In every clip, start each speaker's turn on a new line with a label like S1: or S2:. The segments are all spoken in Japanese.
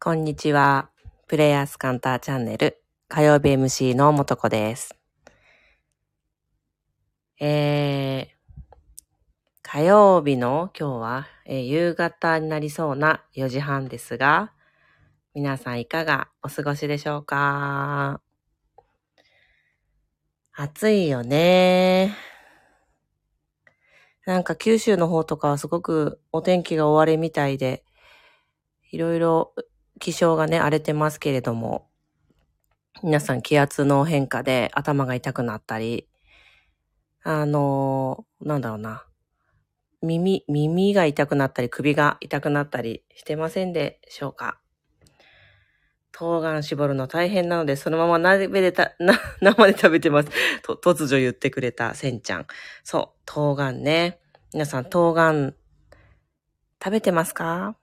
S1: こんにちは。プレイヤースカンターチャンネル火曜日 MC のもとこです。えー、火曜日の今日は、えー夕方になりそうな4時半ですが、皆さんいかがお過ごしでしょうか？暑いよね。なんか九州の方とかはすごくお天気が終わりみたいで、いろいろ気象がね、荒れてますけれども、皆さん気圧の変化で頭が痛くなったり、あのーなんだろうな。耳、耳が痛くなったり、首が痛くなったりしてませんでしょうか冬瓜絞るの大変なので、そのまま鍋でた、な、生で食べてます。と、突如言ってくれたせんちゃん。そう、冬瓜ね。皆さん、冬瓜、食べてますか？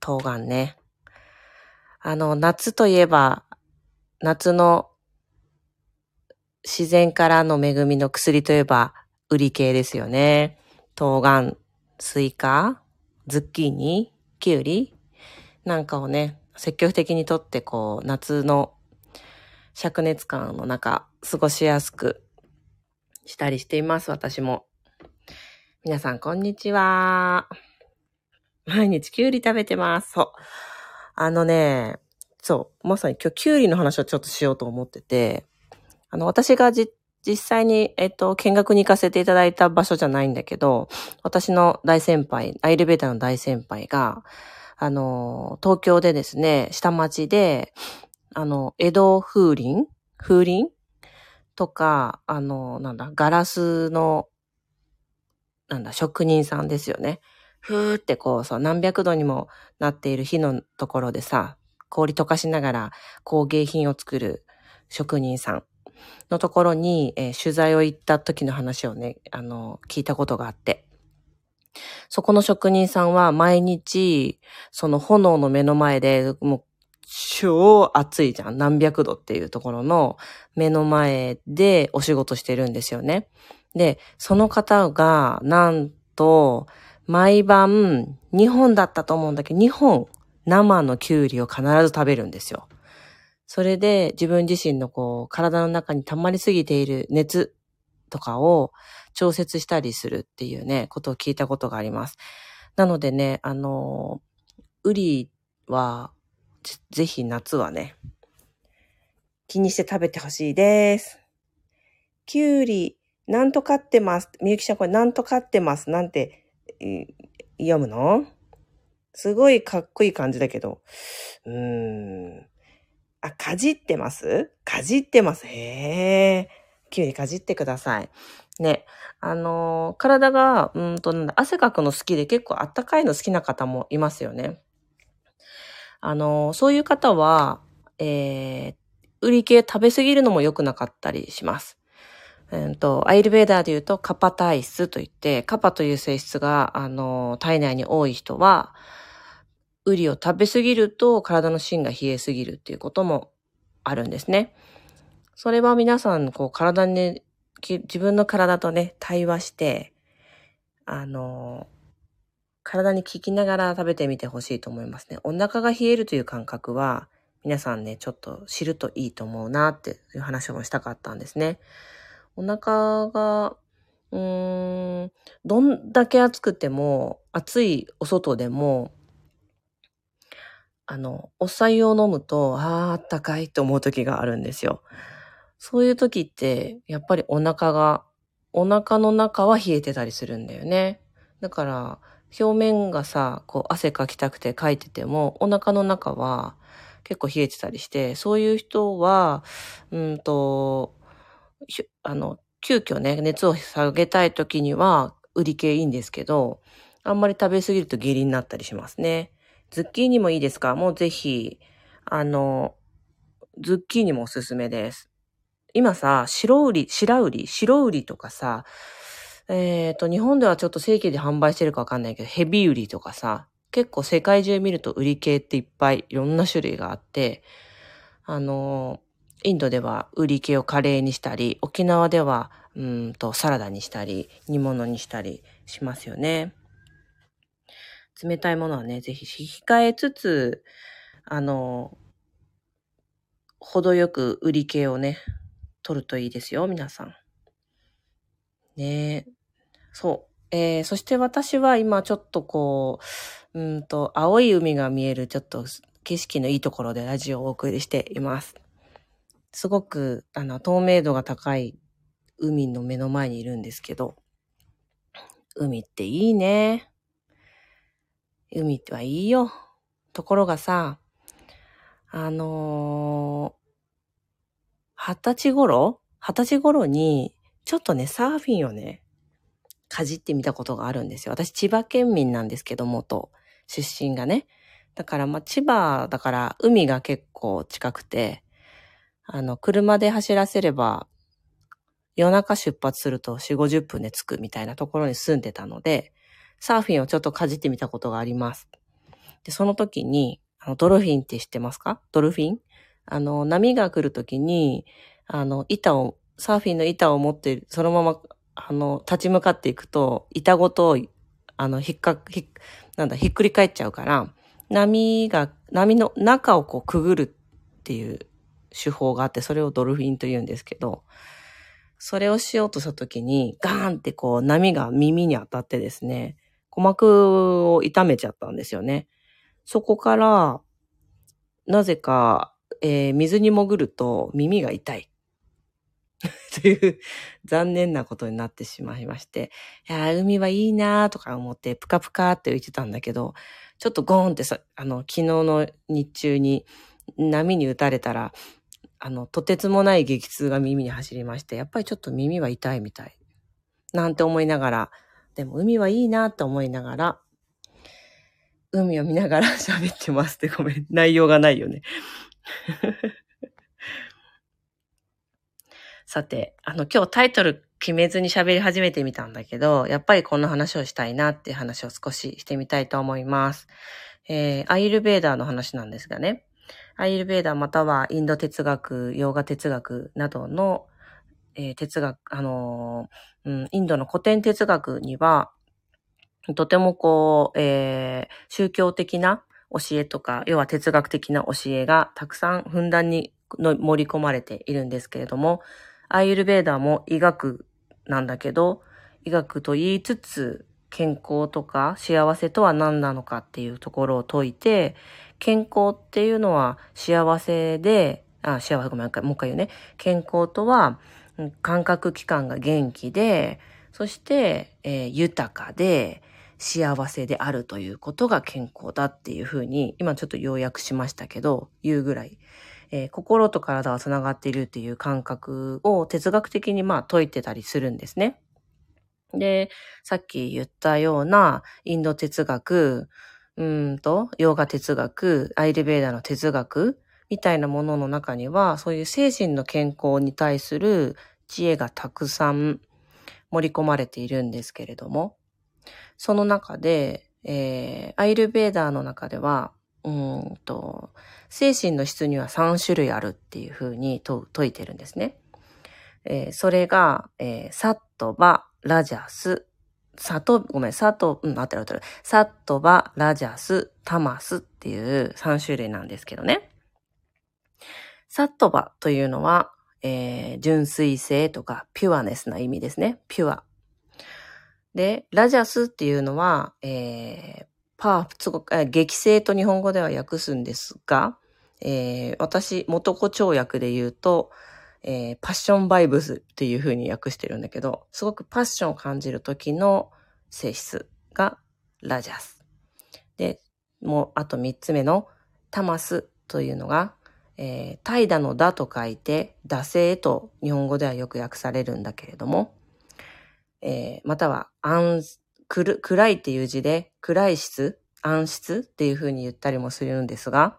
S1: 冬瓜ね。あの、夏といえば、夏の自然からの恵みの薬といえば、瓜系ですよね。冬瓜、スイカ、ズッキーニ、キュウリなんかをね、積極的にとって、こう、夏の灼熱感の中、過ごしやすくしたりしています、私も。皆さん、こんにちは。毎日キュウリ食べてます。そう。あのね、そう、まさに今日キュウリの話をちょっとしようと思ってて、あの、私がじ、実際に、えっと、見学に行かせていただいた場所じゃないんだけど、私の大先輩、アイルベーダの大先輩が、あの、東京でですね、下町で、あの、江戸風鈴？風鈴？とか、あの、なんだ、ガラスの、なんだ、職人さんですよね。ふーってこう、そう、何百度にもなっている火のところでさ、氷溶かしながら工芸品を作る職人さんのところに、えー取材を行った時の話をね、あの、聞いたことがあって。そこの職人さんは毎日、その炎の目の前で、もう、超暑いじゃん。何百度っていうところの目の前でお仕事してるんですよね。で、その方が、なんと、毎晩、2本だったと思うんだけど、2本、生のキュウリを必ず食べるんですよ。それで自分自身のこう、体の中に溜まりすぎている熱とかを調節したりするっていうね、ことを聞いたことがあります。なのでね、あの、ウリは、ぜひ夏はね、気にして食べてほしいです。キュウリ、なんとかってます。みゆきちゃんこれなんとかってます。なんて、読むの？すごいかっこいい感じだけど。うーん。あ、かじってます？かじってます。へえ。キュウリかじってください。ね。あのー体が、うんと、なんだ、汗かくの好きで結構あったかいの好きな方もいますよね。あのーそういう方は、えー、売り系食べ過ぎるのも良くなかったりします。うんと、アイルベーダーで言うとカパ体質といって、カパという性質が、あの体内に多い人は、ウリを食べ過ぎると体の芯が冷えすぎるっていうこともあるんですね。それは皆さん、こう、体に、自分の体とね、対話して、あの、体に効きながら食べてみてほしいと思いますね。お腹が冷えるという感覚は、皆さんね、ちょっと知るといいと思うなっていう話もしたかったんですね。お腹が、うーん、どんだけ暑くても、暑いお外でも、あの、お白湯を飲むと、ああ、あったかいと思う時があるんですよ。そういう時って、やっぱりお腹が、お腹の中は冷えてたりするんだよね。だから、表面がさ、こう汗かきたくてかいてても、お腹の中は結構冷えてたりして、そういう人は、うんと、あの、急遽ね、熱を下げたい時には、売り系いいんですけど、あんまり食べ過ぎると下痢になったりしますね。ズッキーニもいいですか？もうぜひ、あの、ズッキーニもおすすめです。今さ、白売り、白売り、白売りとかさ、えっ、と、日本ではちょっと正規で販売してるかわかんないけど、ヘビ売りとかさ、結構世界中見ると売り系っていっぱいいろんな種類があって、あの、インドでは売り系をカレーにしたり、沖縄では、うんと、サラダにしたり、煮物にしたりしますよね。冷たいものはね、ぜひ控えつつ、あの、程よく売り系をね、取るといいですよ、皆さん。ね。そう。えー、そして私は今ちょっとこう、うんと、青い海が見えるちょっと景色のいいところでラジオをお送りしています。すごく、あの、透明度が高い海の目の前にいるんですけど、海っていいね。海ってはいいよ。ところがさ、あのー、二十歳頃？二十歳頃に、ちょっとね、サーフィンをね、かじってみたことがあるんですよ。私、千葉県民なんですけど、元、出身がね。だから、まあ、千葉だから海が結構近くて、あの、車で走らせれば、夜中出発すると4、50分で着くみたいなところに住んでたので、サーフィンをちょっとかじってみたことがあります。で、その時に、あの、ドルフィンって知ってますか？ドルフィン？あの、波が来る時に、あの、板を、サーフィンの板を持って、そのまま、あの、立ち向かっていくと、板ごと、あの、ひっか、ひっ、なんだ、ひっくり返っちゃうから、波が、波の中をこうくぐるっていう手法があって、それをドルフィンと言うんですけど、それをしようとした時に、ガーンってこう波が耳に当たってですね、鼓膜を痛めちゃったんですよね。そこから、なぜか、えー、水に潜ると耳が痛い。という残念なことになってしまいまして、いや海はいいなーとか思ってプカプカって浮いてたんだけど、ちょっとゴーンってさ、あの、昨日の日中に波に打たれたら、あの、とてつもない激痛が耳に走りまして、やっぱりちょっと耳は痛いみたい。なんて思いながら、でも海はいいなって思いながら、海を見ながら 喋ってますってごめん。内容がないよね。さて、あの、今日タイトル決めずに喋り始めてみたんだけど、やっぱりこの話をしたいなっていう話を少ししてみたいと思います。えー、アイルベーダーの話なんですがね。アイルベーダーまたはインド哲学、ヨーガ哲学などの、えー、哲学、あのー、うん、インドの古典哲学には、とてもこう、えー、宗教的な教えとか、要は哲学的な教えがたくさんふんだんにの盛り込まれているんですけれども、アイルベーダーも医学なんだけど、医学と言いつつ、健康とか幸せとは何なのかっていうところを解いて、健康っていうのは幸せで、あ、幸せごめん、もう一回言うね。健康とは、感覚器官が元気で、そして、えー、豊かで、幸せであるということが健康だっていうふうに、今ちょっと要約しましたけど、言うぐらい、えー、心と体は繋がっているっていう感覚を哲学的にまあ解いてたりするんですね。で、さっき言ったようなインド哲学、うんと、ヨーガ哲学、アイルベーダの哲学みたいなものの中には、そういう精神の健康に対する知恵がたくさん盛り込まれているんですけれども、その中で、えー、アイルベーダーの中では、うんと、精神の質には3種類あるっていうふうに説いてるんですね。えー、それが、えー、サットバ、ラジャス、サト、ごめん、サト、うん、合ってる合ってる。サトバ、ラジャス、タマスっていう3種類なんですけどね。サットバというのは、えー、純粋性とかピュアネスな意味ですね。ピュア。で、ラジャスっていうのは、えー、パー、すごく、え激性と日本語では訳すんですが、えー、私、元子跳訳で言うと、えー、パッションバイブスっていう風に訳してるんだけど、すごくパッションを感じる時の性質がラジャス。で、もうあと三つ目のタマスというのが、えー、怠惰のだと書いて、惰性と日本語ではよく訳されるんだけれども、えー、または暗、暗いっていう字で、暗い質、暗室っていう風に言ったりもするんですが、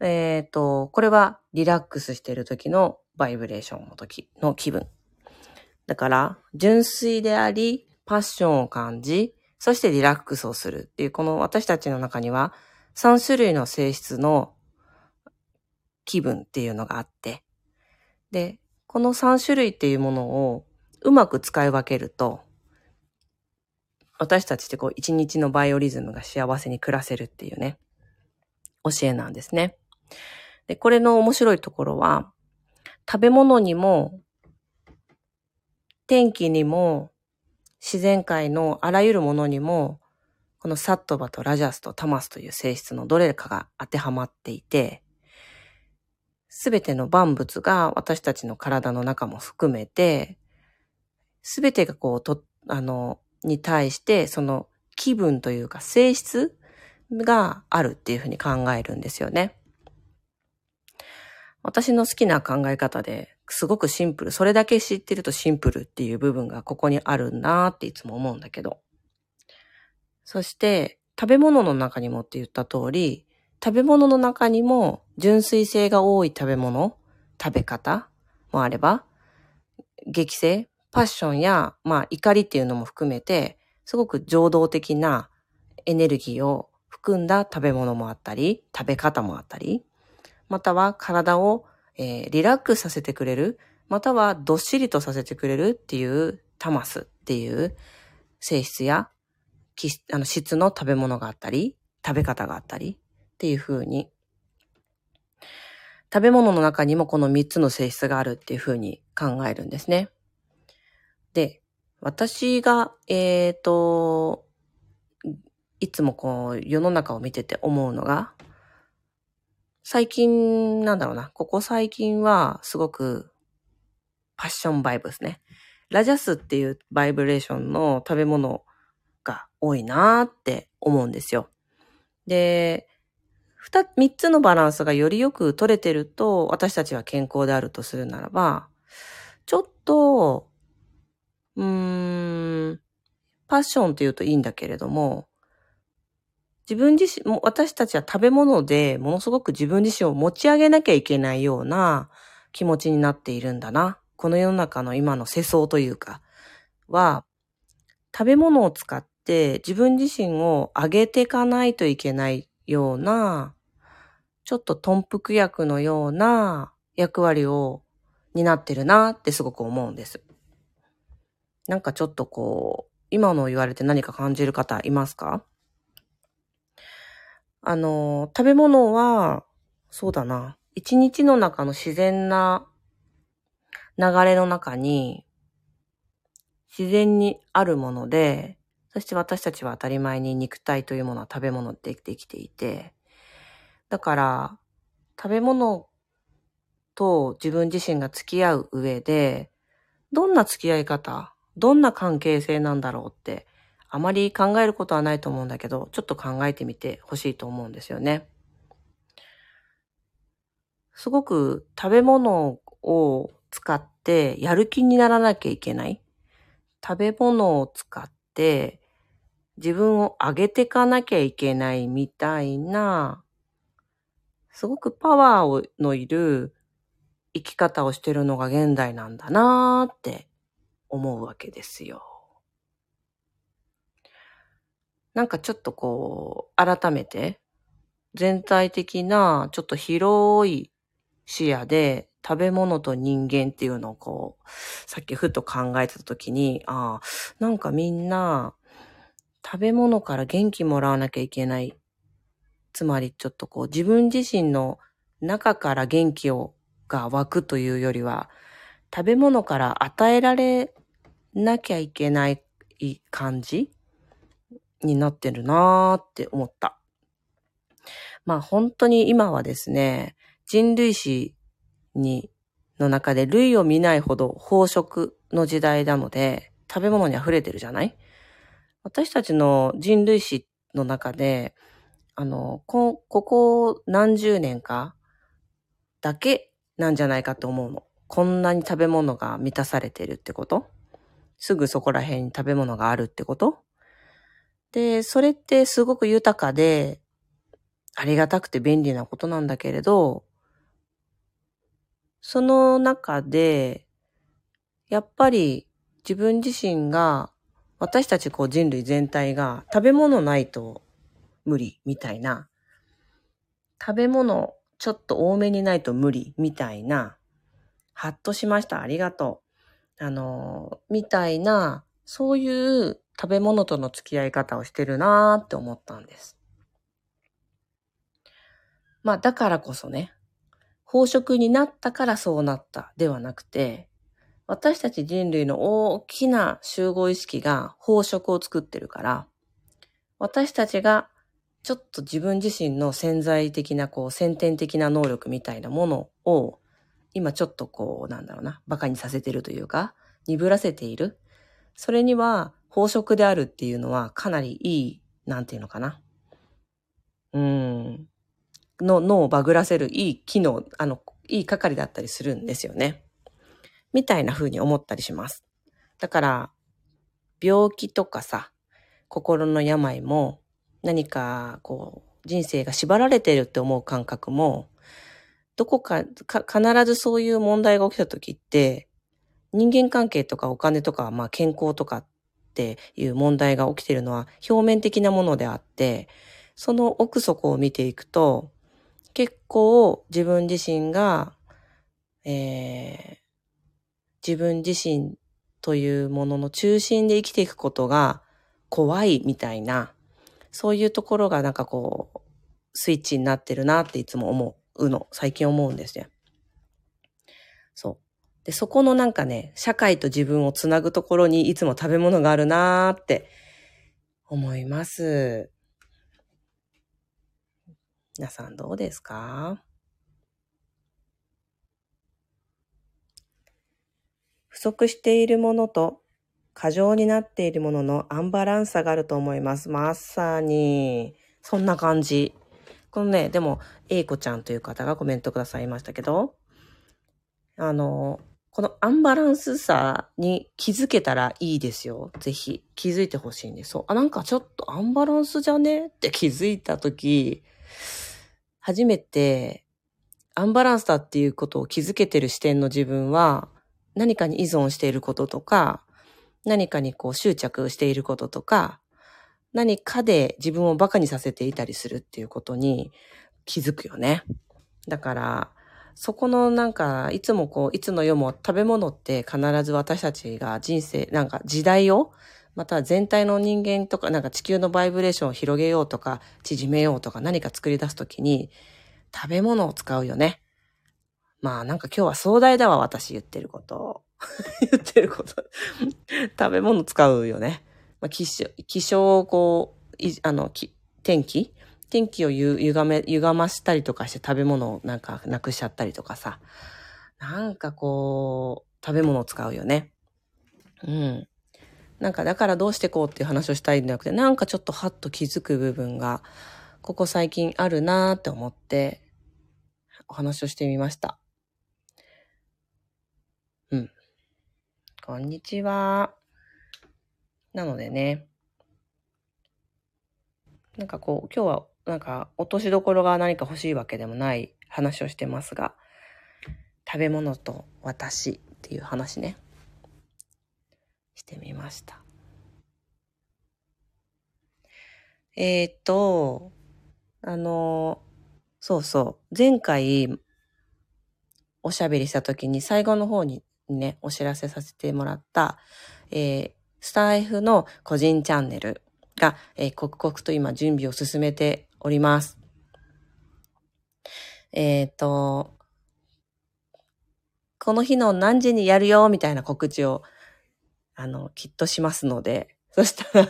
S1: えっ、ー、と、これはリラックスしている時のバイブレーションの時の気分。だから、純粋であり、パッションを感じ、そしてリラックスをするっていう、この私たちの中には3種類の性質の気分っていうのがあって、で、この3種類っていうものをうまく使い分けると、私たちってこう一日のバイオリズムが幸せに暮らせるっていうね。教えなんですね。で、これの面白いところは、食べ物にも、天気にも、自然界のあらゆるものにも、このサットバとラジャスとタマスという性質のどれかが当てはまっていて、すべての万物が私たちの体の中も含めて、すべてがこう、と、あの、に対して、その気分というか性質があるっていうふうに考えるんですよね。私の好きな考え方ですごくシンプル。それだけ知ってるとシンプルっていう部分がここにあるなーっていつも思うんだけど。そして、食べ物の中にもって言った通り、食べ物の中にも純粋性が多い食べ物、食べ方もあれば、激性、パッションや、まあ怒りっていうのも含めて、すごく情動的なエネルギーを含んだ食べ物もあったり、食べ方もあったり、または体を、えー、リラックスさせてくれる、またはどっしりとさせてくれるっていうタマスっていう性質やあの質の食べ物があったり、食べ方があったり、っていう風に、食べ物の中にもこの3つの性質があるっていう風に考えるんですね。で、私が、えっ、ー、と、いつもこう世の中を見てて思うのが、最近、なんだろうな、ここ最近はすごくパッションバイブですね。ラジャスっていうバイブレーションの食べ物が多いなーって思うんですよ。で、二、三つのバランスがよりよく取れてると、私たちは健康であるとするならば、ちょっと、うーん、パッションって言うといいんだけれども、自分自身、も私たちは食べ物でものすごく自分自身を持ち上げなきゃいけないような気持ちになっているんだな。この世の中の今の世相というか、は、食べ物を使って自分自身を上げていかないといけないような、ちょっと豚腹薬のような役割を担ってるなってすごく思うんです。なんかちょっとこう、今の言われて何か感じる方いますか？あの、食べ物は、そうだな、一日の中の自然な流れの中に、自然にあるもので、そして私たちは当たり前に肉体というものは食べ物でできていて、だから、食べ物と自分自身が付き合う上で、どんな付き合い方、どんな関係性なんだろうって、あまり考えることはないと思うんだけど、ちょっと考えてみてほしいと思うんですよね。すごく食べ物を使ってやる気にならなきゃいけない。食べ物を使って自分を上げていかなきゃいけないみたいな、すごくパワーのいる生き方をしてるのが現代なんだなーって思うわけですよ。なんかちょっとこう、改めて、全体的な、ちょっと広い視野で、食べ物と人間っていうのをこう、さっきふと考えてた時に、ああ、なんかみんな、食べ物から元気もらわなきゃいけない。つまりちょっとこう自分自身の中から元気をが湧くというよりは、食べ物から与えられなきゃいけない感じになってるなーって思った。まあ本当に今はですね、人類史に、の中で類を見ないほど飽食の時代なので、食べ物に溢れてるじゃない？私たちの人類史の中で、あの、こ、ここ何十年かだけなんじゃないかと思うの。こんなに食べ物が満たされてるってこと？すぐそこら辺に食べ物があるってこと？で、それってすごく豊かで、ありがたくて便利なことなんだけれど、その中で、やっぱり自分自身が私たちこう人類全体が食べ物ないと無理みたいな、食べ物ちょっと多めにないと無理みたいな、ハッとしました。ありがとう。あの、みたいな、そういう食べ物との付き合い方をしてるなーって思ったんです。まあだからこそね、飽食になったからそうなったではなくて、私たち人類の大きな集合意識が飽食を作ってるから、私たちがちょっと自分自身の潜在的なこう先天的な能力みたいなものを今ちょっとこうなんだろうな、馬鹿にさせてるというか、鈍らせている。それには飽食であるっていうのはかなりいい、なんていうのかな。うん。の脳をバグらせるいい機能、あの、いい係だったりするんですよね。みたいな風に思ったりします。だから、病気とかさ、心の病も、何か、こう、人生が縛られてるって思う感覚も、どこかか、必ずそういう問題が起きた時って、人間関係とかお金とか、まあ健康とかっていう問題が起きてるのは表面的なものであって、その奥底を見ていくと、結構自分自身が、えー、自分自身というものの中心で生きていくことが怖いみたいな、そういうところがなんかこう、スイッチになってるなっていつも思うの、最近思うんですよ。そう。で、そこのなんかね、社会と自分をつなぐところにいつも食べ物があるなーって思います。皆さんどうですか？不足しているものと過剰になっているもののアンバランスさがあると思います。まさに、そんな感じ。このね、でも、A 子ちゃんという方がコメントくださいましたけど、あの、このアンバランスさに気づけたらいいですよ。ぜひ。気づいてほしいんです。そう。あ、なんかちょっとアンバランスじゃね？って気づいたとき、初めてアンバランスだっていうことを気づけてる視点の自分は何かに依存していることとか、何かにこう執着していることとか、何かで自分を馬鹿にさせていたりするっていうことに気づくよね。だから、そこのなんか、いつもこう、いつの世も食べ物って必ず私たちが人生、なんか時代をまた全体の人間とか、なんか地球のバイブレーションを広げようとか、縮めようとか何か作り出すときに、食べ物を使うよね。まあなんか今日は壮大だわ、私言ってること。言ってること。食べ物使うよね。まあ、気象、気象をこう、いあの、天気天気をゆ、ゆがめ、ゆがましたりとかして食べ物をなんかなくしちゃったりとかさ。なんかこう、食べ物を使うよね。うん。なんかだからどうしてこうっていう話をしたいんじゃなくて、なんかちょっとハッと気づく部分が、ここ最近あるなーって思って、お話をしてみました。うん。こんにちは。なのでね、なんかこう、今日はなんか落としどころが何か欲しいわけでもない話をしてますが、食べ物と私っていう話ね。してみました。えー、っと、あの、そうそう、前回おしゃべりした時に最後の方にね、お知らせさせてもらった、えー、スタイフの個人チャンネルが、えー、刻々と今準備を進めております。えっ、ー、と、この日の何時にやるよ、みたいな告知をあの、きっとしますので、そしたら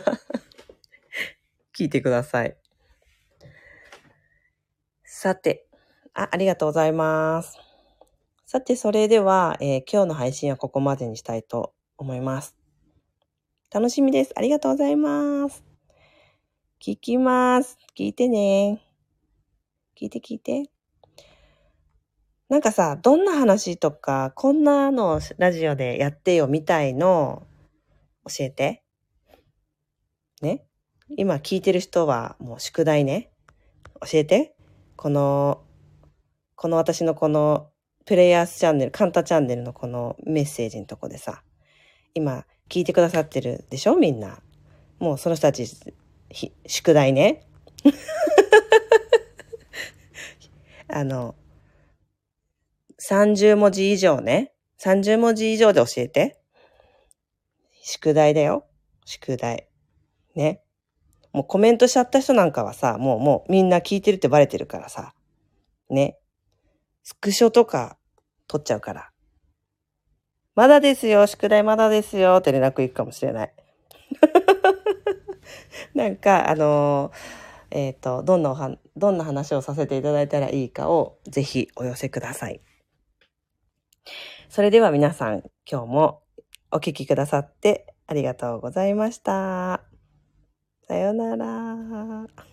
S1: 聞いてください。さて、あ、ありがとうございます。さて、それでは、えー、今日の配信はここまでにしたいと思います。楽しみです。ありがとうございます。聞きます。聞いてね。聞いて聞いて。なんかさ、どんな話とか、こんなのラジオでやってよみたいの教えて。ね。今聞いてる人はもう宿題ね。教えて。この、この私のこのプレイヤースチャンネル、カンタチャンネルのこのメッセージのとこでさ、今聞いてくださってるでしょみんな。もうその人たち、宿題ね。あの、30文字以上ね。30文字以上で教えて。宿題だよ。宿題。ね。もうコメントしちゃった人なんかはさ、もうもうみんな聞いてるってバレてるからさ、ね。スクショとか撮っちゃうから。まだですよ、宿題まだですよって連絡行くかもしれない。なんか、あのーえっ、と、どんなおは、どんな話をさせていただいたらいいかをぜひお寄せください。それでは皆さん、今日もお聞きくださってありがとうございました。さようなら。